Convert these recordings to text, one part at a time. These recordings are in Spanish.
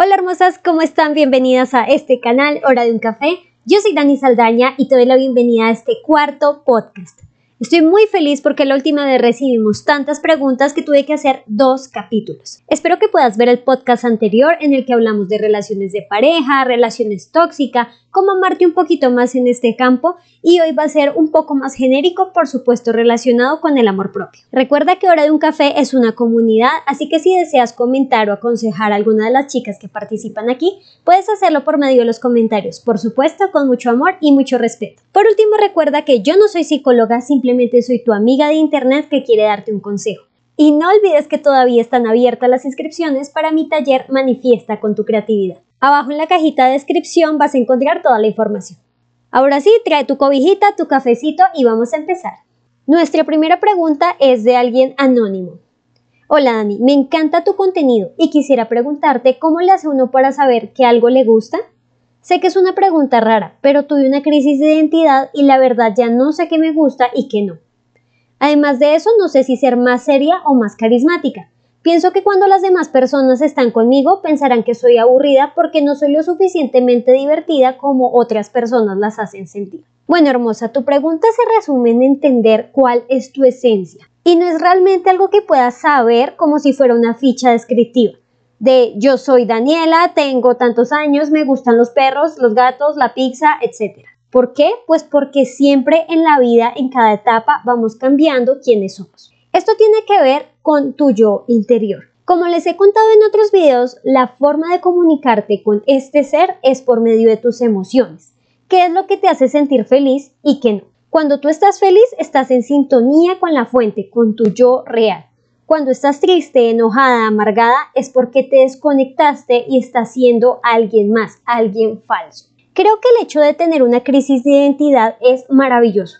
Hola hermosas, ¿cómo están? Bienvenidas a este canal Hora de un Café. Yo soy Dani Saldaña y te doy la bienvenida a este cuarto podcast. Estoy muy feliz porque la última vez recibimos tantas preguntas que tuve que hacer dos capítulos. Espero que puedas ver el podcast anterior en el que hablamos de relaciones de pareja, relaciones tóxicas, cómo amarte un poquito más en este campo y hoy va a ser un poco más genérico, por supuesto relacionado con el amor propio. Recuerda que Hora de un Café es una comunidad, así que si deseas comentar o aconsejar a alguna de las chicas que participan aquí, puedes hacerlo por medio de los comentarios, por supuesto con mucho amor y mucho respeto. Por último, recuerda que yo no soy psicóloga, simplemente soy tu amiga de internet que quiere darte un consejo. Y no olvides que todavía están abiertas las inscripciones para mi taller Manifiesta con tu creatividad. Abajo en la cajita de descripción vas a encontrar toda la información. Ahora sí, trae tu cobijita, tu cafecito y vamos a empezar. Nuestra primera pregunta es de alguien anónimo. Hola Dani, me encanta tu contenido y quisiera preguntarte cómo le hace uno para saber que algo le gusta. Sé que es una pregunta rara, pero tuve una crisis de identidad y la verdad ya no sé qué me gusta y qué no. Además de eso, no sé si ser más seria o más carismática. Pienso que cuando las demás personas están conmigo pensarán que soy aburrida porque no soy lo suficientemente divertida como otras personas las hacen sentir. Bueno, hermosa, tu pregunta se resume en entender cuál es tu esencia. Y no es realmente algo que puedas saber como si fuera una ficha descriptiva. De yo soy Daniela, tengo tantos años, me gustan los perros, los gatos, la pizza, etc. ¿Por qué? Pues porque siempre en la vida, en cada etapa, vamos cambiando quiénes somos. Esto tiene que ver con tu yo interior. Como les he contado en otros videos, la forma de comunicarte con este ser es por medio de tus emociones. ¿Qué es lo que te hace sentir feliz y qué no? Cuando tú estás feliz, estás en sintonía con la fuente, con tu yo real. Cuando estás triste, enojada, amargada, es porque te desconectaste y estás siendo alguien más, alguien falso. Creo que el hecho de tener una crisis de identidad es maravilloso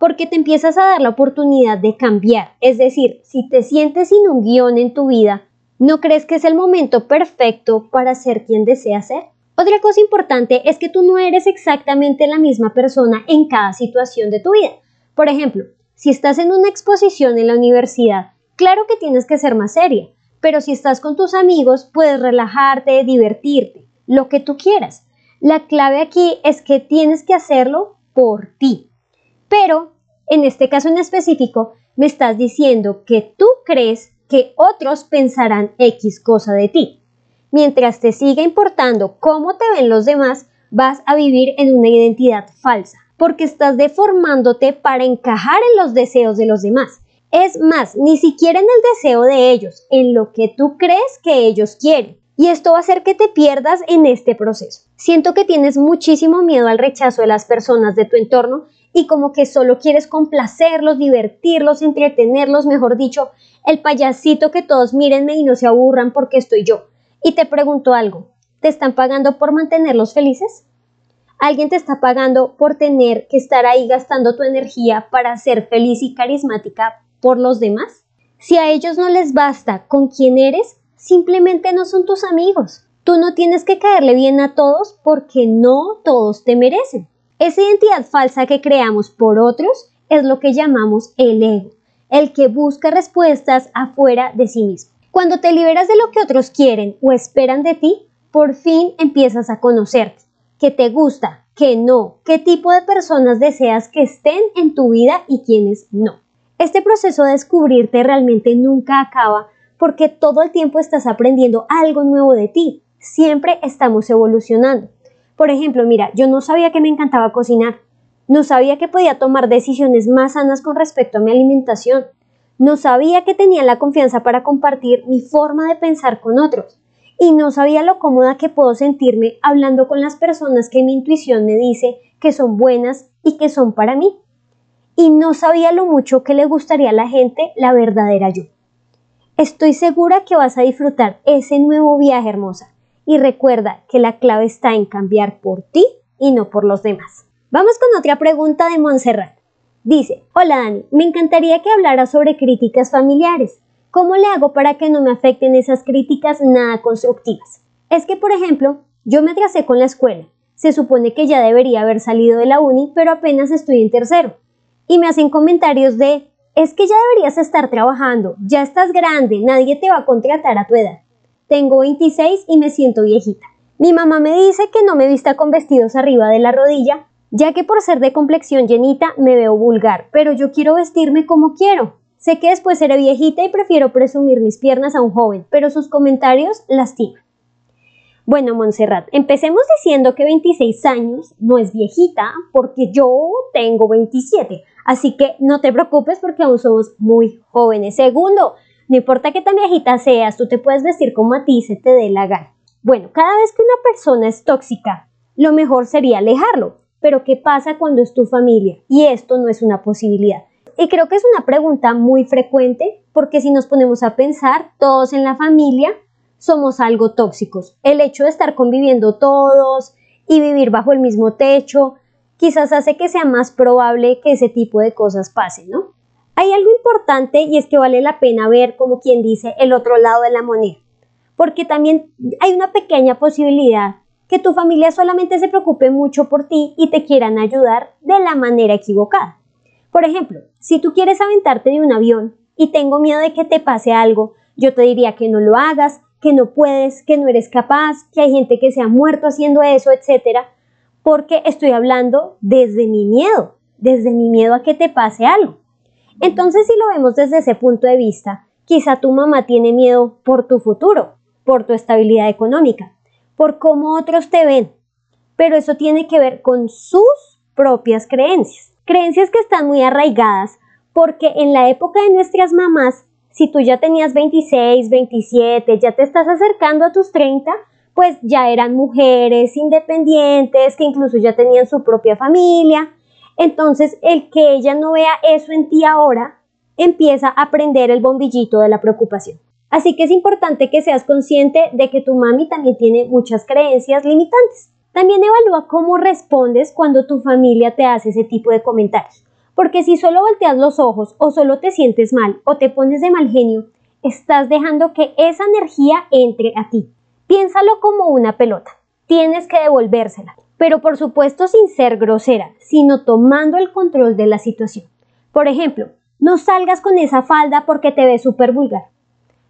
porque te empiezas a dar la oportunidad de cambiar. Es decir, si te sientes sin un guion en tu vida, ¿no crees que es el momento perfecto para ser quien deseas ser? Otra cosa importante es que tú no eres exactamente la misma persona en cada situación de tu vida. Por ejemplo, si estás en una exposición en la universidad, claro que tienes que ser más seria, pero si estás con tus amigos, puedes relajarte, divertirte, lo que tú quieras. La clave aquí es que tienes que hacerlo por ti. Pero en este caso en específico, me estás diciendo que tú crees que otros pensarán X cosa de ti. Mientras te siga importando cómo te ven los demás, vas a vivir en una identidad falsa, porque estás deformándote para encajar en los deseos de los demás. Es más, ni siquiera en el deseo de ellos, en lo que tú crees que ellos quieren. Y esto va a hacer que te pierdas en este proceso. Siento que tienes muchísimo miedo al rechazo de las personas de tu entorno y como que solo quieres complacerlos, divertirlos, entretenerlos, mejor dicho, el payasito que todos mírenme y no se aburran porque estoy yo. Y te pregunto algo, ¿te están pagando por mantenerlos felices? ¿Alguien te está pagando por tener que estar ahí gastando tu energía para ser feliz y carismática por los demás? Si a ellos no les basta con quién eres, simplemente no son tus amigos. Tú no tienes que caerle bien a todos porque no todos te merecen. Esa identidad falsa que creamos por otros es lo que llamamos el ego, el que busca respuestas afuera de sí mismo. Cuando te liberas de lo que otros quieren o esperan de ti, por fin empiezas a conocerte, qué te gusta, qué no, qué tipo de personas deseas que estén en tu vida y quiénes no. Este proceso de descubrirte realmente nunca acaba porque todo el tiempo estás aprendiendo algo nuevo de ti. Siempre estamos evolucionando. Por ejemplo, mira, yo no sabía que me encantaba cocinar, no sabía que podía tomar decisiones más sanas con respecto a mi alimentación, no sabía que tenía la confianza para compartir mi forma de pensar con otros y no sabía lo cómoda que puedo sentirme hablando con las personas que mi intuición me dice que son buenas y que son para mí. Y no sabía lo mucho que le gustaría a la gente la verdadera yo. Estoy segura que vas a disfrutar ese nuevo viaje hermosa y recuerda que la clave está en cambiar por ti y no por los demás. Vamos con otra pregunta de Montserrat. Dice, hola Dani, me encantaría que hablara sobre críticas familiares. ¿Cómo le hago para que no me afecten esas críticas nada constructivas? Es que, por ejemplo, yo me atrasé con la escuela. Se supone que ya debería haber salido de la uni, pero apenas estoy en tercero. Y me hacen comentarios de, es que ya deberías estar trabajando, ya estás grande, nadie te va a contratar a tu edad. Tengo 26 y me siento viejita. Mi mamá me dice que no me vista con vestidos arriba de la rodilla, ya que por ser de complexión llenita me veo vulgar, pero yo quiero vestirme como quiero. Sé que después seré viejita y prefiero presumir mis piernas a un joven, pero sus comentarios lastiman. Bueno, Montserrat, empecemos diciendo que 26 años no es viejita porque yo tengo 27, así que no te preocupes porque aún somos muy jóvenes. Segundo, no importa qué tan viejita seas, tú te puedes vestir como a ti se te dé la gana. Bueno, cada vez que una persona es tóxica, lo mejor sería alejarlo. Pero ¿qué pasa cuando es tu familia? Y esto no es una posibilidad. Y creo que es una pregunta muy frecuente porque si nos ponemos a pensar, todos en la familia somos algo tóxicos. El hecho de estar conviviendo todos y vivir bajo el mismo techo quizás hace que sea más probable que ese tipo de cosas pasen, ¿no? Hay algo importante y es que vale la pena ver, como quien dice, el otro lado de la moneda, porque también hay una pequeña posibilidad que tu familia solamente se preocupe mucho por ti y te quieran ayudar de la manera equivocada. Por ejemplo, si tú quieres aventarte de un avión y tengo miedo de que te pase algo, yo te diría que no lo hagas, que no puedes, que no eres capaz, que hay gente que se ha muerto haciendo eso, etcétera, porque estoy hablando desde mi miedo, desde mi miedo a que te pase algo. Entonces, si lo vemos desde ese punto de vista, quizá tu mamá tiene miedo por tu futuro, por tu estabilidad económica, por cómo otros te ven, pero eso tiene que ver con sus propias creencias. Creencias que están muy arraigadas porque en la época de nuestras mamás, si tú ya tenías 26, 27, ya te estás acercando a tus 30, pues ya eran mujeres independientes que incluso ya tenían su propia familia. Entonces, el que ella no vea eso en ti ahora, empieza a prender el bombillito de la preocupación. Así que es importante que seas consciente de que tu mami también tiene muchas creencias limitantes. También evalúa cómo respondes cuando tu familia te hace ese tipo de comentarios. Porque si solo volteas los ojos o solo te sientes mal o te pones de mal genio, estás dejando que esa energía entre a ti. Piénsalo como una pelota. Tienes que devolvérsela. Pero por supuesto sin ser grosera, sino tomando el control de la situación. Por ejemplo, no salgas con esa falda porque te ves súper vulgar.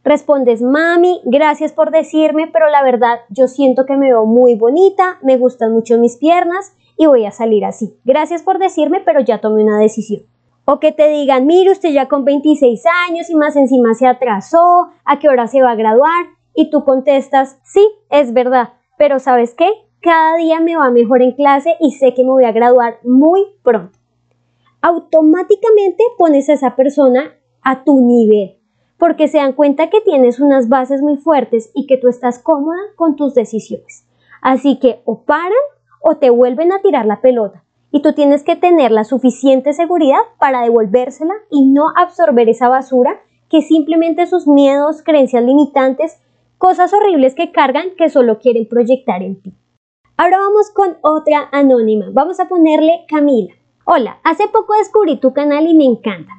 Respondes, mami, gracias por decirme, pero la verdad yo siento que me veo muy bonita, me gustan mucho mis piernas y voy a salir así. Gracias por decirme, pero ya tomé una decisión. O que te digan, mire, usted ya con 26 años y más encima se atrasó, ¿a qué hora se va a graduar? Y tú contestas, sí, es verdad, pero ¿sabes qué? Cada día me va mejor en clase y sé que me voy a graduar muy pronto. Automáticamente pones a esa persona a tu nivel porque se dan cuenta que tienes unas bases muy fuertes y que tú estás cómoda con tus decisiones. Así que o paran o te vuelven a tirar la pelota y tú tienes que tener la suficiente seguridad para devolvérsela y no absorber esa basura que simplemente sus miedos, creencias limitantes, cosas horribles que cargan que solo quieren proyectar en ti. Ahora vamos con otra anónima. Vamos a ponerle Camila. Hola, hace poco descubrí tu canal y me encanta.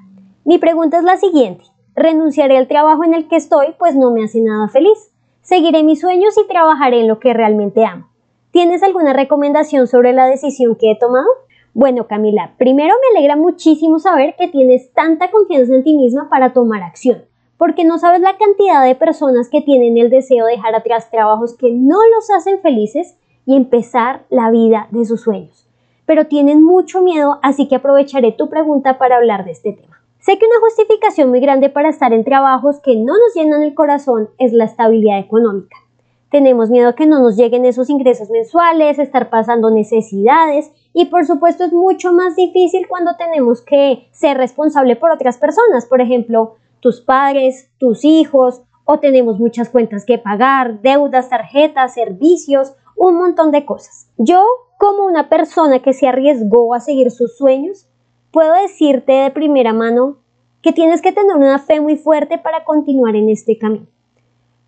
Mi pregunta es la siguiente. Renunciaré al trabajo en el que estoy, pues no me hace nada feliz. Seguiré mis sueños y trabajaré en lo que realmente amo. ¿Tienes alguna recomendación sobre la decisión que he tomado? Bueno, Camila, primero me alegra muchísimo saber que tienes tanta confianza en ti misma para tomar acción, porque no sabes la cantidad de personas que tienen el deseo de dejar atrás trabajos que no los hacen felices y empezar la vida de sus sueños. Pero tienen mucho miedo, así que aprovecharé tu pregunta para hablar de este tema. Sé que una justificación muy grande para estar en trabajos que no nos llenan el corazón es la estabilidad económica. Tenemos miedo a que no nos lleguen esos ingresos mensuales, estar pasando necesidades y por supuesto es mucho más difícil cuando tenemos que ser responsable por otras personas, por ejemplo, tus padres, tus hijos o tenemos muchas cuentas que pagar, deudas, tarjetas, servicios, un montón de cosas. Yo, como una persona que se arriesgó a seguir sus sueños, puedo decirte de primera mano que tienes que tener una fe muy fuerte para continuar en este camino.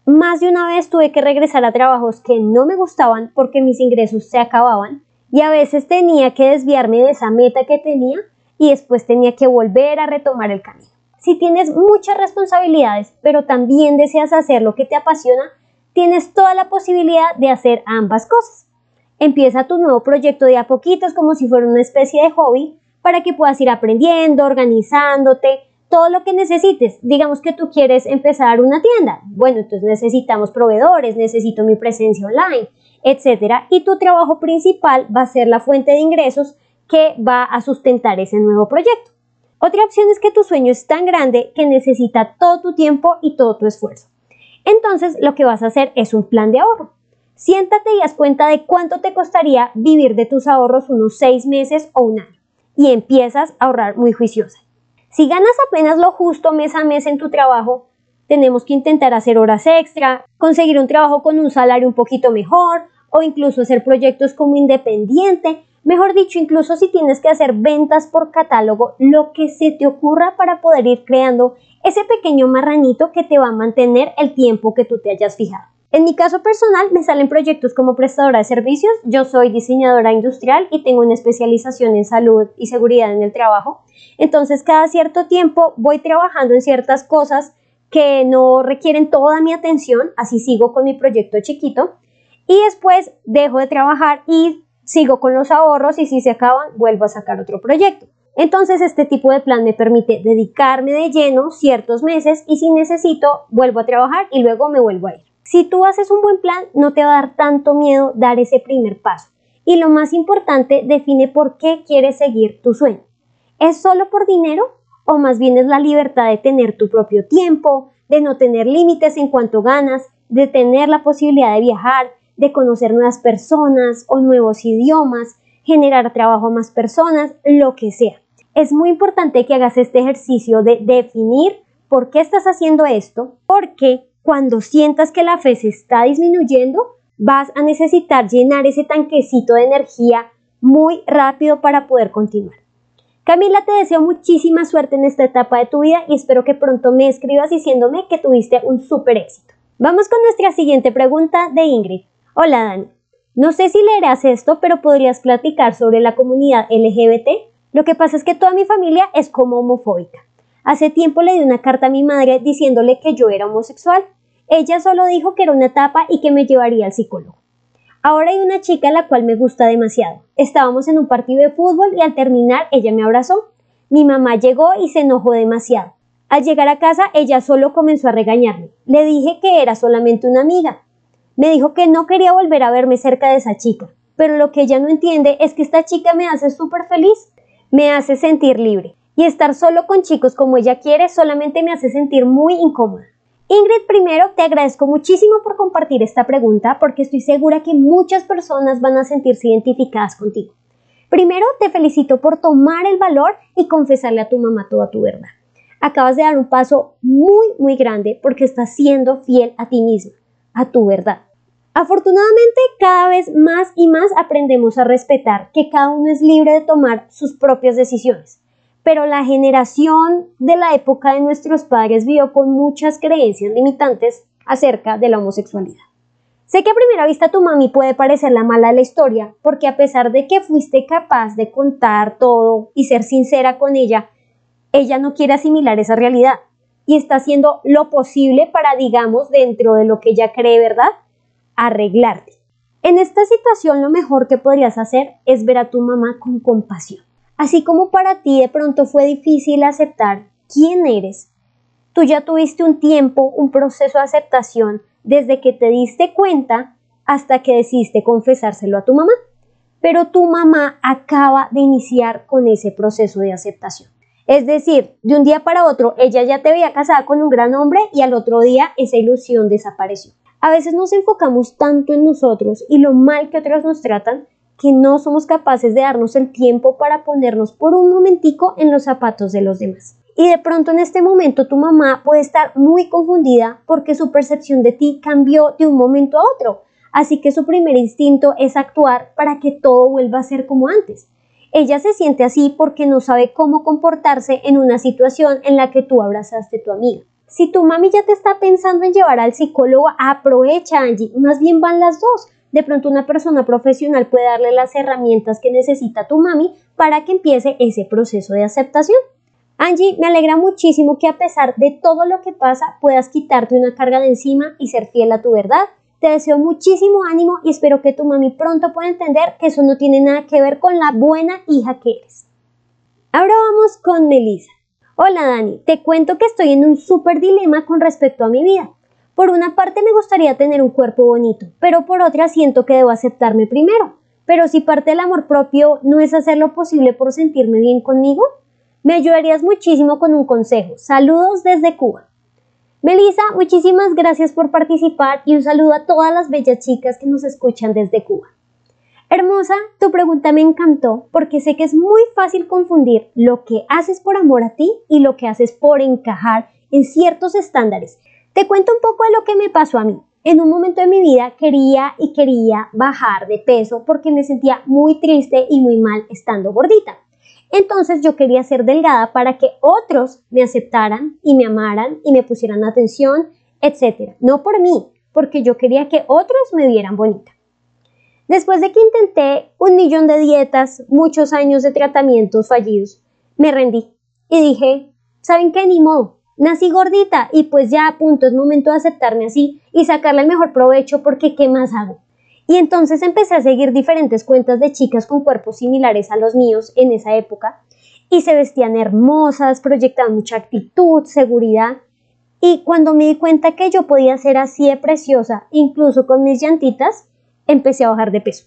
Más de una vez tuve que regresar a trabajos que no me gustaban porque mis ingresos se acababan y a veces tenía que desviarme de esa meta que tenía y después tenía que volver a retomar el camino. Si tienes muchas responsabilidades, pero también deseas hacer lo que te apasiona, tienes toda la posibilidad de hacer ambas cosas. Empieza tu nuevo proyecto de a poquitos como si fuera una especie de hobby para que puedas ir aprendiendo, organizándote, todo lo que necesites. Digamos que tú quieres empezar una tienda. Bueno, entonces necesitamos proveedores, necesito mi presencia online, etcétera. Y tu trabajo principal va a ser la fuente de ingresos que va a sustentar ese nuevo proyecto. Otra opción es que tu sueño es tan grande que necesita todo tu tiempo y todo tu esfuerzo. Entonces, lo que vas a hacer es un plan de ahorro. Siéntate y haz cuenta de cuánto te costaría vivir de tus ahorros unos seis meses o un año. Y empiezas a ahorrar muy juiciosa. Si ganas apenas lo justo mes a mes en tu trabajo, tenemos que intentar hacer horas extra, conseguir un trabajo con un salario un poquito mejor o incluso hacer proyectos como independiente. Mejor dicho, incluso si tienes que hacer ventas por catálogo, lo que se te ocurra para poder ir creando ese pequeño marranito que te va a mantener el tiempo que tú te hayas fijado. En mi caso personal me salen proyectos como prestadora de servicios, yo soy diseñadora industrial y tengo una especialización en salud y seguridad en el trabajo, entonces cada cierto tiempo voy trabajando en ciertas cosas que no requieren toda mi atención, así sigo con mi proyecto chiquito. Y después dejo de trabajar y sigo con los ahorros y si se acaban vuelvo a sacar otro proyecto. Entonces este tipo de plan me permite dedicarme de lleno ciertos meses y si necesito vuelvo a trabajar y luego me vuelvo a ir. Si tú haces un buen plan, no te va a dar tanto miedo dar ese primer paso. Y lo más importante, define por qué quieres seguir tu sueño. ¿Es solo por dinero o más bien es la libertad de tener tu propio tiempo, de no tener límites en cuanto ganas, de tener la posibilidad de viajar, de conocer nuevas personas o nuevos idiomas, generar trabajo a más personas, lo que sea? Es muy importante que hagas este ejercicio de definir por qué estás haciendo esto, porque cuando sientas que la fe se está disminuyendo, vas a necesitar llenar ese tanquecito de energía muy rápido para poder continuar. Camila, te deseo muchísima suerte en esta etapa de tu vida y espero que pronto me escribas diciéndome que tuviste un súper éxito. Vamos con nuestra siguiente pregunta de Ingrid. Hola Dani, no sé si leerás esto, pero podrías platicar sobre la comunidad LGBT. Lo que pasa es que toda mi familia es como homofóbica. Hace tiempo le di una carta a mi madre diciéndole que yo era homosexual. Ella solo dijo que era una etapa y que me llevaría al psicólogo. Ahora hay una chica a la cual me gusta demasiado. Estábamos en un partido de fútbol y al terminar ella me abrazó. Mi mamá llegó y se enojó demasiado. Al llegar a casa ella solo comenzó a regañarme. Le dije que era solamente una amiga. Me dijo que no quería volver a verme cerca de esa chica. Pero lo que ella no entiende es que esta chica me hace súper feliz. Me hace sentir libre y estar solo con chicos como ella quiere solamente me hace sentir muy incómoda. Ingrid, primero te agradezco muchísimo por compartir esta pregunta porque estoy segura que muchas personas van a sentirse identificadas contigo. Primero te felicito por tomar el valor y confesarle a tu mamá toda tu verdad. Acabas de dar un paso muy, muy grande porque estás siendo fiel a ti misma, a tu verdad. Afortunadamente, cada vez más y más aprendemos a respetar que cada uno es libre de tomar sus propias decisiones pero la generación de la época de nuestros padres vivió con muchas creencias limitantes acerca de la homosexualidad. Sé que a primera vista tu mami puede parecer la mala de la historia, porque a pesar de que fuiste capaz de contar todo y ser sincera con ella, ella no quiere asimilar esa realidad y está haciendo lo posible para, digamos, dentro de lo que ella cree, ¿verdad? Arreglarte. En esta situación lo mejor que podrías hacer es ver a tu mamá con compasión. Así como para ti de pronto fue difícil aceptar quién eres, tú ya tuviste un tiempo, un proceso de aceptación desde que te diste cuenta hasta que decidiste confesárselo a tu mamá. Pero tu mamá acaba de iniciar con ese proceso de aceptación. Es decir, de un día para otro ella ya te veía casada con un gran hombre y al otro día esa ilusión desapareció. A veces nos enfocamos tanto en nosotros y lo mal que otros nos tratan que no somos capaces de darnos el tiempo para ponernos por un momentico en los zapatos de los demás. Y de pronto en este momento tu mamá puede estar muy confundida porque su percepción de ti cambió de un momento a otro. Así que su primer instinto es actuar para que todo vuelva a ser como antes. Ella se siente así porque no sabe cómo comportarse en una situación en la que tú abrazaste a tu amiga. Si tu mami ya te está pensando en llevar al psicólogo, aprovecha Angie, más bien van las dos de pronto una persona profesional puede darle las herramientas que necesita tu mami para que empiece ese proceso de aceptación. Angie, me alegra muchísimo que a pesar de todo lo que pasa puedas quitarte una carga de encima y ser fiel a tu verdad. Te deseo muchísimo ánimo y espero que tu mami pronto pueda entender que eso no tiene nada que ver con la buena hija que eres. Ahora vamos con Melissa. Hola Dani, te cuento que estoy en un súper dilema con respecto a mi vida. Por una parte me gustaría tener un cuerpo bonito, pero por otra siento que debo aceptarme primero. Pero si parte del amor propio no es hacer lo posible por sentirme bien conmigo, me ayudarías muchísimo con un consejo. Saludos desde Cuba. Melissa, muchísimas gracias por participar y un saludo a todas las bellas chicas que nos escuchan desde Cuba. Hermosa, tu pregunta me encantó porque sé que es muy fácil confundir lo que haces por amor a ti y lo que haces por encajar en ciertos estándares. Te cuento un poco de lo que me pasó a mí. En un momento de mi vida quería y quería bajar de peso porque me sentía muy triste y muy mal estando gordita. Entonces yo quería ser delgada para que otros me aceptaran y me amaran y me pusieran atención, etc. No por mí, porque yo quería que otros me vieran bonita. Después de que intenté un millón de dietas, muchos años de tratamientos fallidos, me rendí y dije, ¿saben qué? Ni modo. Nací gordita y pues ya a punto es momento de aceptarme así y sacarle el mejor provecho porque ¿qué más hago? Y entonces empecé a seguir diferentes cuentas de chicas con cuerpos similares a los míos en esa época y se vestían hermosas, proyectaban mucha actitud, seguridad. Y cuando me di cuenta que yo podía ser así de preciosa, incluso con mis llantitas, empecé a bajar de peso.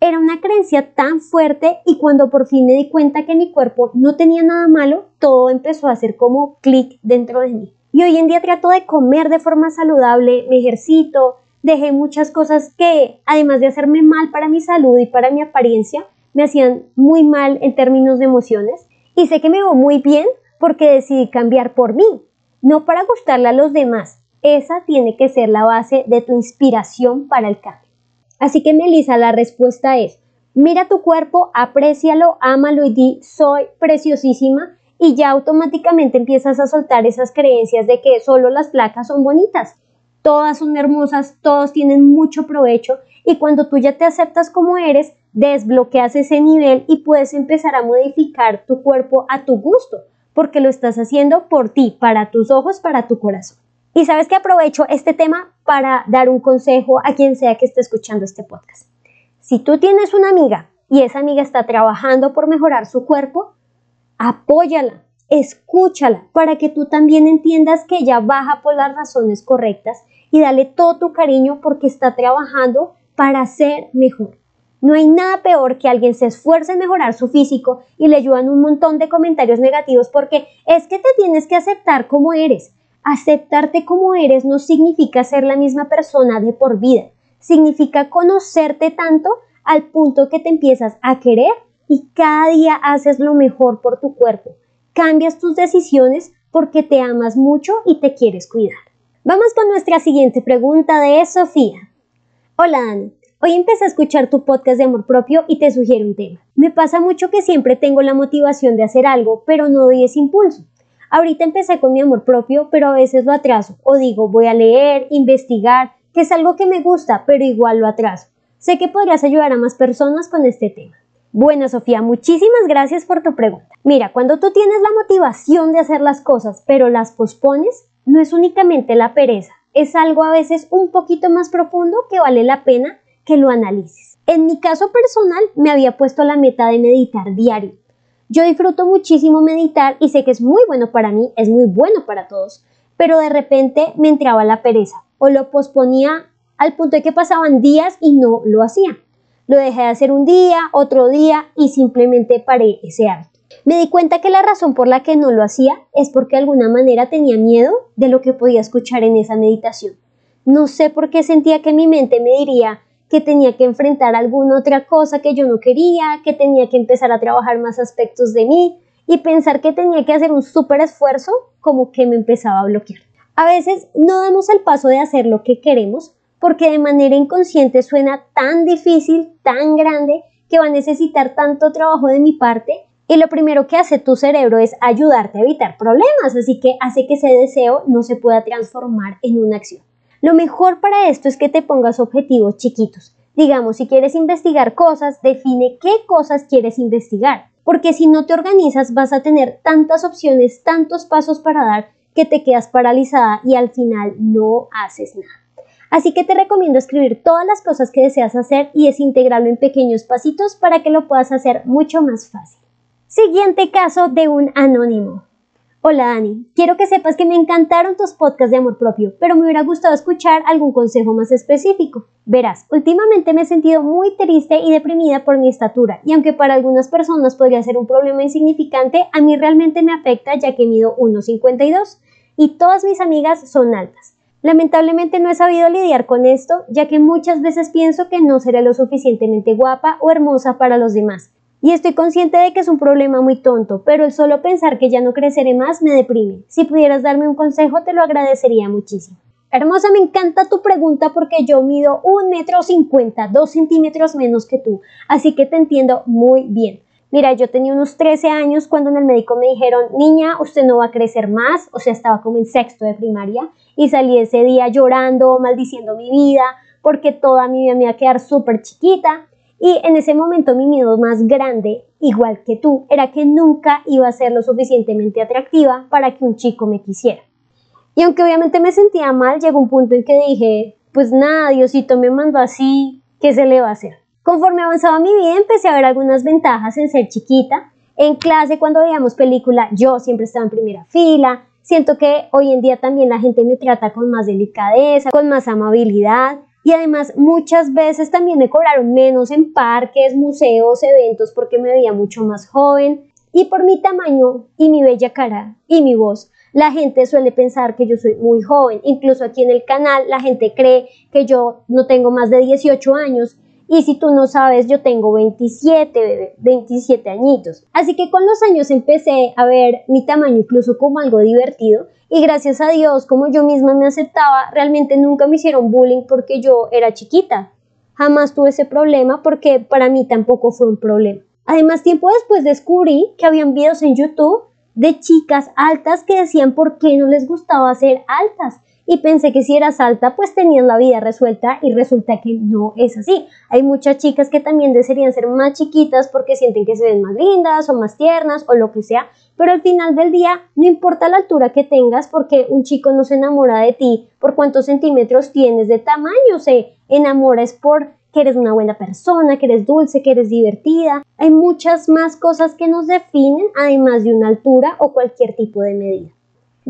Era una creencia tan fuerte y cuando por fin me di cuenta que mi cuerpo no tenía nada malo, todo empezó a hacer como clic dentro de mí. Y hoy en día trato de comer de forma saludable, me ejercito, dejé muchas cosas que, además de hacerme mal para mi salud y para mi apariencia, me hacían muy mal en términos de emociones. Y sé que me veo muy bien porque decidí cambiar por mí, no para gustarle a los demás. Esa tiene que ser la base de tu inspiración para el cambio. Así que Melissa, la respuesta es, mira tu cuerpo, aprécialo, ámalo y di, soy preciosísima y ya automáticamente empiezas a soltar esas creencias de que solo las placas son bonitas. Todas son hermosas, todos tienen mucho provecho y cuando tú ya te aceptas como eres, desbloqueas ese nivel y puedes empezar a modificar tu cuerpo a tu gusto, porque lo estás haciendo por ti, para tus ojos, para tu corazón. Y sabes que aprovecho este tema para dar un consejo a quien sea que esté escuchando este podcast. Si tú tienes una amiga y esa amiga está trabajando por mejorar su cuerpo, apóyala, escúchala para que tú también entiendas que ella baja por las razones correctas y dale todo tu cariño porque está trabajando para ser mejor. No hay nada peor que alguien se esfuerce en mejorar su físico y le ayudan un montón de comentarios negativos porque es que te tienes que aceptar como eres. Aceptarte como eres no significa ser la misma persona de por vida, significa conocerte tanto al punto que te empiezas a querer y cada día haces lo mejor por tu cuerpo. Cambias tus decisiones porque te amas mucho y te quieres cuidar. Vamos con nuestra siguiente pregunta de Sofía. Hola Dani, hoy empecé a escuchar tu podcast de amor propio y te sugiero un tema. Me pasa mucho que siempre tengo la motivación de hacer algo, pero no doy ese impulso. Ahorita empecé con mi amor propio, pero a veces lo atraso o digo voy a leer, investigar, que es algo que me gusta, pero igual lo atraso. Sé que podrías ayudar a más personas con este tema. Bueno, Sofía, muchísimas gracias por tu pregunta. Mira, cuando tú tienes la motivación de hacer las cosas, pero las pospones, no es únicamente la pereza, es algo a veces un poquito más profundo que vale la pena que lo analices. En mi caso personal, me había puesto la meta de meditar diario. Yo disfruto muchísimo meditar y sé que es muy bueno para mí, es muy bueno para todos, pero de repente me entraba la pereza o lo posponía al punto de que pasaban días y no lo hacía. Lo dejé de hacer un día, otro día y simplemente paré ese hábito. Me di cuenta que la razón por la que no lo hacía es porque de alguna manera tenía miedo de lo que podía escuchar en esa meditación. No sé por qué sentía que mi mente me diría, que tenía que enfrentar alguna otra cosa que yo no quería, que tenía que empezar a trabajar más aspectos de mí y pensar que tenía que hacer un súper esfuerzo como que me empezaba a bloquear. A veces no damos el paso de hacer lo que queremos porque de manera inconsciente suena tan difícil, tan grande, que va a necesitar tanto trabajo de mi parte y lo primero que hace tu cerebro es ayudarte a evitar problemas, así que hace que ese deseo no se pueda transformar en una acción. Lo mejor para esto es que te pongas objetivos chiquitos. Digamos, si quieres investigar cosas, define qué cosas quieres investigar, porque si no te organizas vas a tener tantas opciones, tantos pasos para dar, que te quedas paralizada y al final no haces nada. Así que te recomiendo escribir todas las cosas que deseas hacer y desintegrarlo en pequeños pasitos para que lo puedas hacer mucho más fácil. Siguiente caso de un anónimo. Hola Dani, quiero que sepas que me encantaron tus podcasts de amor propio, pero me hubiera gustado escuchar algún consejo más específico. Verás, últimamente me he sentido muy triste y deprimida por mi estatura, y aunque para algunas personas podría ser un problema insignificante, a mí realmente me afecta ya que mido 1,52 y todas mis amigas son altas. Lamentablemente no he sabido lidiar con esto, ya que muchas veces pienso que no seré lo suficientemente guapa o hermosa para los demás, y estoy consciente de que es un problema muy tonto, pero el solo pensar que ya no creceré más me deprime. Si pudieras darme un consejo te lo agradecería muchísimo. Hermosa, me encanta tu pregunta porque yo mido un metro cincuenta, dos centímetros menos que tú, así que te entiendo muy bien. Mira, yo tenía unos 13 años cuando en el médico me dijeron, niña, usted no va a crecer más, o sea, estaba como en sexto de primaria, y salí ese día llorando, maldiciendo mi vida, porque toda mi vida me iba a quedar súper chiquita, y en ese momento mi miedo más grande, igual que tú, era que nunca iba a ser lo suficientemente atractiva para que un chico me quisiera. Y aunque obviamente me sentía mal, llegó un punto en que dije, pues nada, Diosito me mandó así, ¿qué se le va a hacer? Conforme avanzaba mi vida, empecé a ver algunas ventajas en ser chiquita. En clase, cuando veíamos película, yo siempre estaba en primera fila. Siento que hoy en día también la gente me trata con más delicadeza, con más amabilidad y además muchas veces también me cobraron menos en parques, museos, eventos porque me veía mucho más joven y por mi tamaño y mi bella cara y mi voz. La gente suele pensar que yo soy muy joven, incluso aquí en el canal la gente cree que yo no tengo más de 18 años y si tú no sabes, yo tengo 27, 27 añitos. Así que con los años empecé a ver mi tamaño incluso como algo divertido y gracias a Dios, como yo misma me aceptaba, realmente nunca me hicieron bullying porque yo era chiquita. Jamás tuve ese problema porque para mí tampoco fue un problema. Además, tiempo después descubrí que habían videos en YouTube de chicas altas que decían por qué no les gustaba ser altas y pensé que si eras alta pues tenías la vida resuelta y resulta que no es así. Hay muchas chicas que también desearían ser más chiquitas porque sienten que se ven más lindas o más tiernas o lo que sea, pero al final del día no importa la altura que tengas porque un chico no se enamora de ti por cuántos centímetros tienes de tamaño, se enamora es por que eres una buena persona, que eres dulce, que eres divertida. Hay muchas más cosas que nos definen además de una altura o cualquier tipo de medida.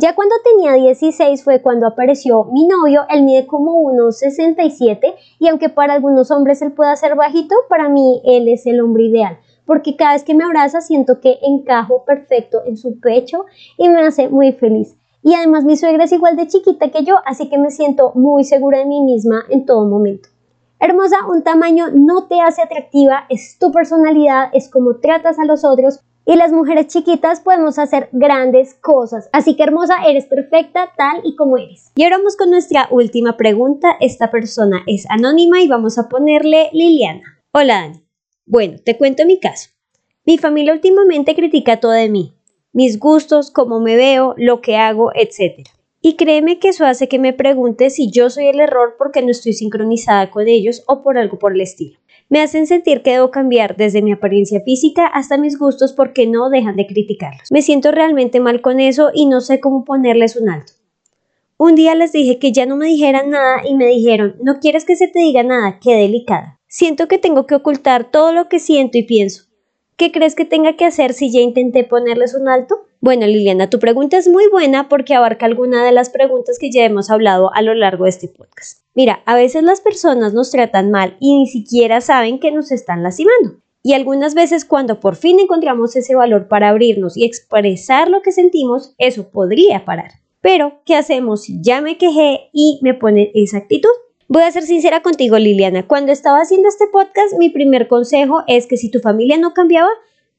Ya cuando tenía 16 fue cuando apareció mi novio, él mide como 1,67 y aunque para algunos hombres él pueda ser bajito, para mí él es el hombre ideal, porque cada vez que me abraza siento que encajo perfecto en su pecho y me hace muy feliz. Y además mi suegra es igual de chiquita que yo, así que me siento muy segura de mí misma en todo momento. Hermosa, un tamaño no te hace atractiva, es tu personalidad, es como tratas a los otros, y las mujeres chiquitas podemos hacer grandes cosas. Así que hermosa, eres perfecta tal y como eres. Y ahora vamos con nuestra última pregunta. Esta persona es anónima y vamos a ponerle Liliana. Hola Dani. Bueno, te cuento mi caso. Mi familia últimamente critica todo de mí, mis gustos, cómo me veo, lo que hago, etc. Y créeme que eso hace que me pregunte si yo soy el error porque no estoy sincronizada con ellos o por algo por el estilo. Me hacen sentir que debo cambiar desde mi apariencia física hasta mis gustos porque no dejan de criticarlos. Me siento realmente mal con eso y no sé cómo ponerles un alto. Un día les dije que ya no me dijeran nada y me dijeron, no quieres que se te diga nada, qué delicada. Siento que tengo que ocultar todo lo que siento y pienso. ¿Qué crees que tenga que hacer si ya intenté ponerles un alto? Bueno, Liliana, tu pregunta es muy buena porque abarca alguna de las preguntas que ya hemos hablado a lo largo de este podcast. Mira, a veces las personas nos tratan mal y ni siquiera saben que nos están lastimando. Y algunas veces cuando por fin encontramos ese valor para abrirnos y expresar lo que sentimos, eso podría parar. Pero, ¿qué hacemos si ya me quejé y me pone esa actitud? Voy a ser sincera contigo, Liliana. Cuando estaba haciendo este podcast, mi primer consejo es que si tu familia no cambiaba,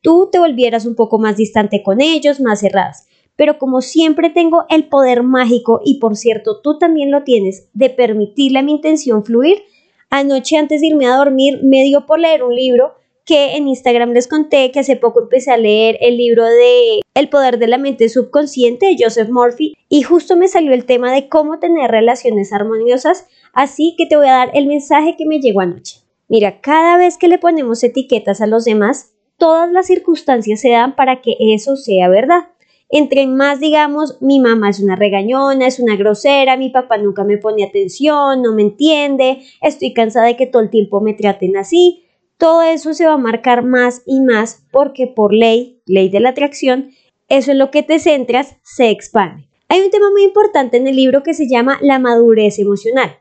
tú te volvieras un poco más distante con ellos, más cerradas. Pero como siempre tengo el poder mágico, y por cierto, tú también lo tienes, de permitirle a mi intención fluir, anoche antes de irme a dormir me dio por leer un libro que en Instagram les conté que hace poco empecé a leer el libro de El poder de la mente subconsciente de Joseph Murphy y justo me salió el tema de cómo tener relaciones armoniosas Así que te voy a dar el mensaje que me llegó anoche. Mira, cada vez que le ponemos etiquetas a los demás, todas las circunstancias se dan para que eso sea verdad. Entre más digamos, mi mamá es una regañona, es una grosera, mi papá nunca me pone atención, no me entiende, estoy cansada de que todo el tiempo me traten así, todo eso se va a marcar más y más porque por ley, ley de la atracción, eso en lo que te centras se expande. Hay un tema muy importante en el libro que se llama la madurez emocional.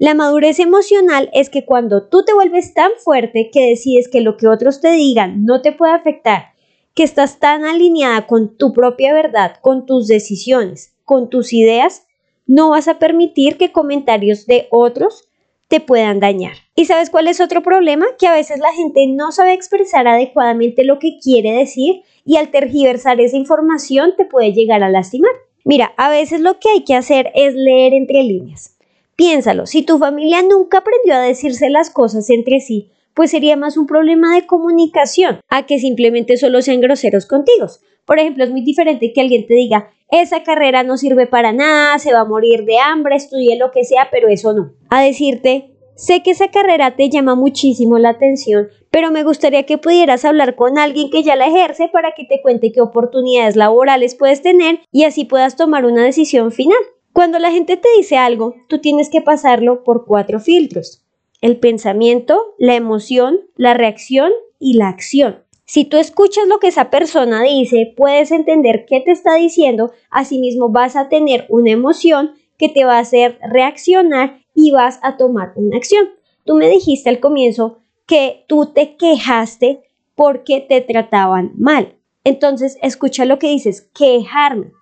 La madurez emocional es que cuando tú te vuelves tan fuerte que decides que lo que otros te digan no te puede afectar, que estás tan alineada con tu propia verdad, con tus decisiones, con tus ideas, no vas a permitir que comentarios de otros te puedan dañar. ¿Y sabes cuál es otro problema? Que a veces la gente no sabe expresar adecuadamente lo que quiere decir y al tergiversar esa información te puede llegar a lastimar. Mira, a veces lo que hay que hacer es leer entre líneas. Piénsalo, si tu familia nunca aprendió a decirse las cosas entre sí, pues sería más un problema de comunicación a que simplemente solo sean groseros contigo. Por ejemplo, es muy diferente que alguien te diga, esa carrera no sirve para nada, se va a morir de hambre, estudie lo que sea, pero eso no. A decirte, sé que esa carrera te llama muchísimo la atención, pero me gustaría que pudieras hablar con alguien que ya la ejerce para que te cuente qué oportunidades laborales puedes tener y así puedas tomar una decisión final. Cuando la gente te dice algo, tú tienes que pasarlo por cuatro filtros. El pensamiento, la emoción, la reacción y la acción. Si tú escuchas lo que esa persona dice, puedes entender qué te está diciendo, asimismo vas a tener una emoción que te va a hacer reaccionar y vas a tomar una acción. Tú me dijiste al comienzo que tú te quejaste porque te trataban mal. Entonces, escucha lo que dices, quejarme.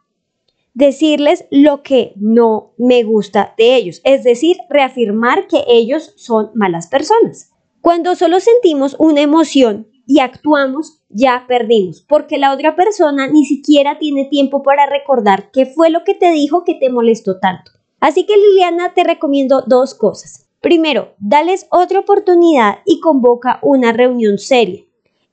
Decirles lo que no me gusta de ellos, es decir, reafirmar que ellos son malas personas. Cuando solo sentimos una emoción y actuamos, ya perdimos, porque la otra persona ni siquiera tiene tiempo para recordar qué fue lo que te dijo que te molestó tanto. Así que Liliana te recomiendo dos cosas. Primero, dales otra oportunidad y convoca una reunión seria.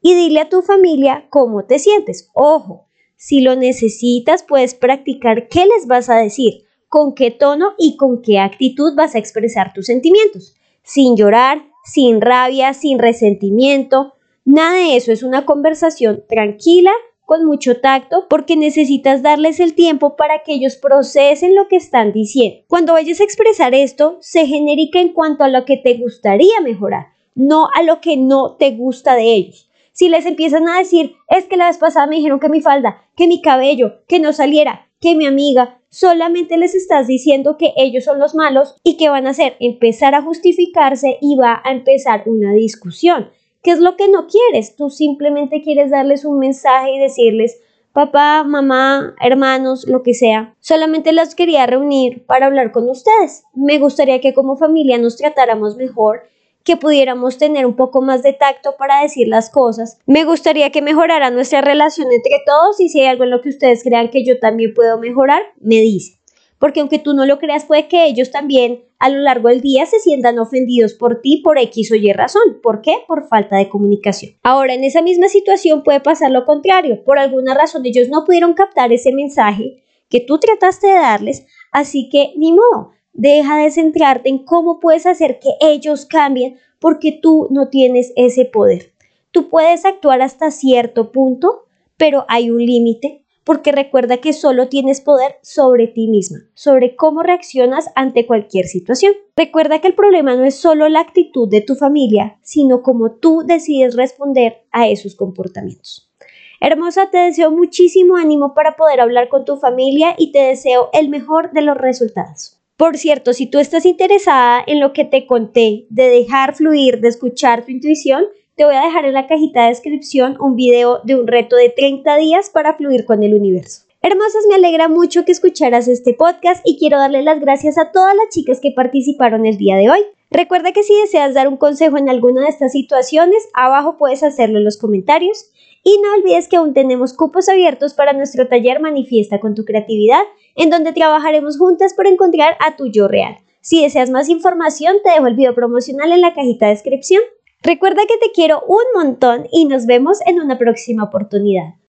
Y dile a tu familia cómo te sientes. Ojo, si lo necesitas, puedes practicar qué les vas a decir, con qué tono y con qué actitud vas a expresar tus sentimientos. Sin llorar, sin rabia, sin resentimiento. Nada de eso es una conversación tranquila con mucho tacto porque necesitas darles el tiempo para que ellos procesen lo que están diciendo. Cuando vayas a expresar esto, se genérica en cuanto a lo que te gustaría mejorar, no a lo que no te gusta de ellos. Si les empiezan a decir, es que la vez pasada me dijeron que mi falda, que mi cabello, que no saliera, que mi amiga, solamente les estás diciendo que ellos son los malos y que van a hacer empezar a justificarse y va a empezar una discusión. ¿Qué es lo que no quieres? Tú simplemente quieres darles un mensaje y decirles, papá, mamá, hermanos, lo que sea. Solamente las quería reunir para hablar con ustedes. Me gustaría que como familia nos tratáramos mejor, que pudiéramos tener un poco más de tacto para decir las cosas. Me gustaría que mejorara nuestra relación entre todos y si hay algo en lo que ustedes crean que yo también puedo mejorar, me dice porque aunque tú no lo creas, puede que ellos también a lo largo del día se sientan ofendidos por ti por X o Y razón. ¿Por qué? Por falta de comunicación. Ahora, en esa misma situación puede pasar lo contrario. Por alguna razón ellos no pudieron captar ese mensaje que tú trataste de darles, así que ni modo, deja de centrarte en cómo puedes hacer que ellos cambien porque tú no tienes ese poder. Tú puedes actuar hasta cierto punto, pero hay un límite porque recuerda que solo tienes poder sobre ti misma, sobre cómo reaccionas ante cualquier situación. Recuerda que el problema no es solo la actitud de tu familia, sino cómo tú decides responder a esos comportamientos. Hermosa, te deseo muchísimo ánimo para poder hablar con tu familia y te deseo el mejor de los resultados. Por cierto, si tú estás interesada en lo que te conté, de dejar fluir, de escuchar tu intuición, te voy a dejar en la cajita de descripción un video de un reto de 30 días para fluir con el universo. Hermosas, me alegra mucho que escucharas este podcast y quiero darle las gracias a todas las chicas que participaron el día de hoy. Recuerda que si deseas dar un consejo en alguna de estas situaciones, abajo puedes hacerlo en los comentarios. Y no olvides que aún tenemos cupos abiertos para nuestro taller Manifiesta con tu creatividad, en donde trabajaremos juntas por encontrar a tu yo real. Si deseas más información, te dejo el video promocional en la cajita de descripción. Recuerda que te quiero un montón y nos vemos en una próxima oportunidad.